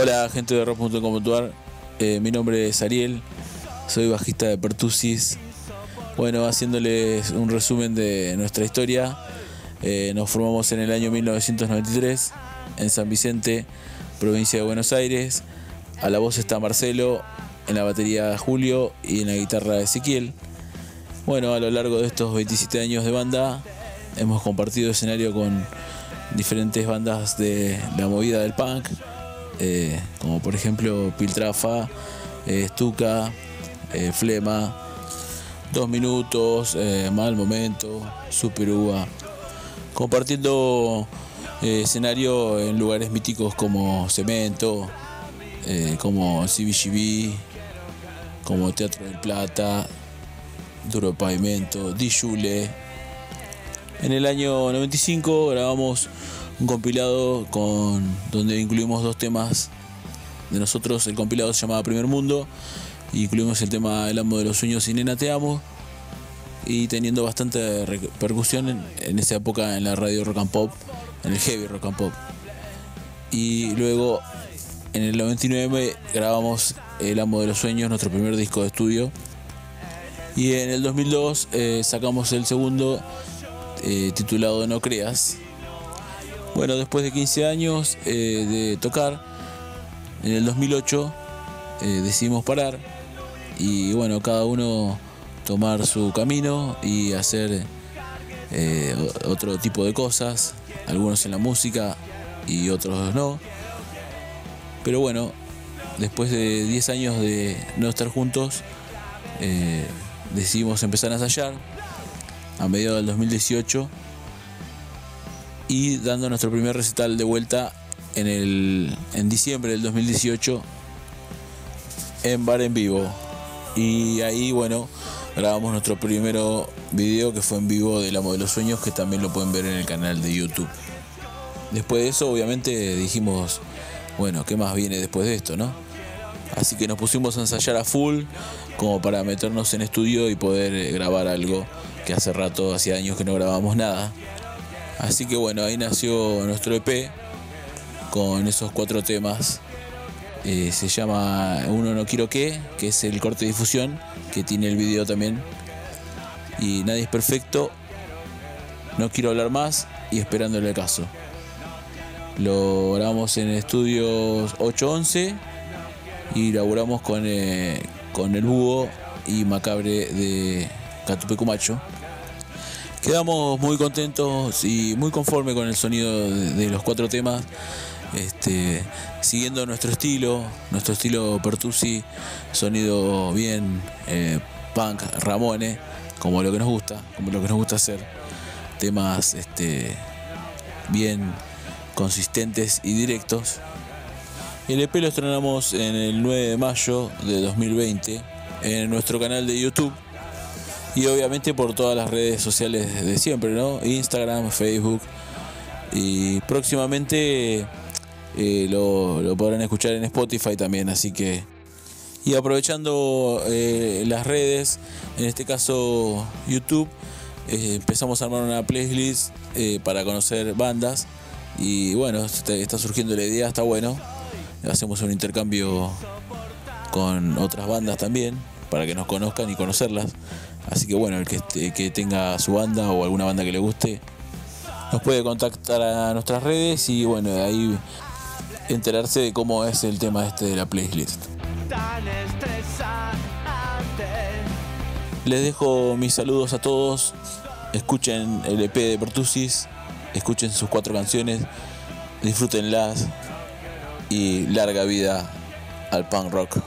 Hola gente de rock.com.ar, eh, mi nombre es Ariel, soy bajista de Pertusis. Bueno, haciéndoles un resumen de nuestra historia, eh, nos formamos en el año 1993 en San Vicente, provincia de Buenos Aires. A la voz está Marcelo, en la batería Julio y en la guitarra Ezequiel. Bueno, a lo largo de estos 27 años de banda hemos compartido escenario con diferentes bandas de la movida del punk, eh, como por ejemplo Piltrafa, eh, Stuka, eh, Flema, Dos Minutos, Mal Momento, Super Uva, compartiendo escenario en lugares míticos como Cemento, como CBGB, como Teatro del Plata, Duro Pavimento, Dijule. En el año 95 grabamos un compilado con donde incluimos dos temas de nosotros. El compilado se llamaba Primer Mundo incluimos el tema El amo de los sueños y Nena te amo. Y teniendo bastante repercusión en, en esa época en la radio rock and pop, en el heavy rock and pop. Y luego en el 99 grabamos El amo de los sueños, nuestro primer disco de estudio y en el 2002 eh, sacamos el segundo eh, titulado No Creas. Bueno, después de 15 años eh, de tocar, en el 2008 decidimos parar y bueno, cada uno tomar su camino y hacer otro tipo de cosas, algunos en la música y otros no. Pero bueno, después de 10 años de no estar juntos, decidimos empezar a ensayar a mediados del 2018 y dando nuestro primer recital de vuelta en, el, en diciembre del 2018 en bar en vivo. Y ahí, bueno, grabamos nuestro primer video que fue en vivo de La Modelo Sueños, que también lo pueden ver en el canal de YouTube. Después de eso, obviamente, dijimos, bueno, ¿qué más viene después de esto, no? Así que nos pusimos a ensayar a full, como para meternos en estudio y poder grabar algo que hace rato, hacía años que no grabamos nada. Así que bueno, ahí nació nuestro EP con esos cuatro temas. Eh, se llama Uno no quiero que, que es el corte de difusión, que tiene el video también. Y Nadie es perfecto, no quiero hablar más y esperándole el caso. Lo grabamos en estudios 811 y laburamos con, eh, con el búho y macabre de Catupecumacho. Quedamos muy contentos y muy conformes con el sonido de, los cuatro temas, este, siguiendo nuestro estilo, nuestro estilo Pertusi, sonido bien eh, punk, Ramone, como lo que nos gusta, como lo que nos gusta hacer, temas este, bien consistentes y directos. El EP lo estrenamos en el 9 de mayo de 2020 en nuestro canal de YouTube y obviamente por todas las redes sociales de siempre, ¿no? Instagram, Facebook y próximamente eh, lo, podrán escuchar en Spotify también, así que y aprovechando eh, las redes, en este caso YouTube, eh, empezamos a armar una playlist para conocer bandas y bueno, está surgiendo la idea, está bueno hacemos un intercambio con otras bandas también para que nos conozcan y conocerlas. Así que bueno, el que, que tenga su banda o alguna banda que le guste, nos puede contactar a nuestras redes y bueno, de ahí enterarse de cómo es el tema este de la playlist. Les dejo mis saludos a todos. Escuchen el EP de Pertusis, escuchen sus cuatro canciones, disfrútenlas y larga vida al punk rock.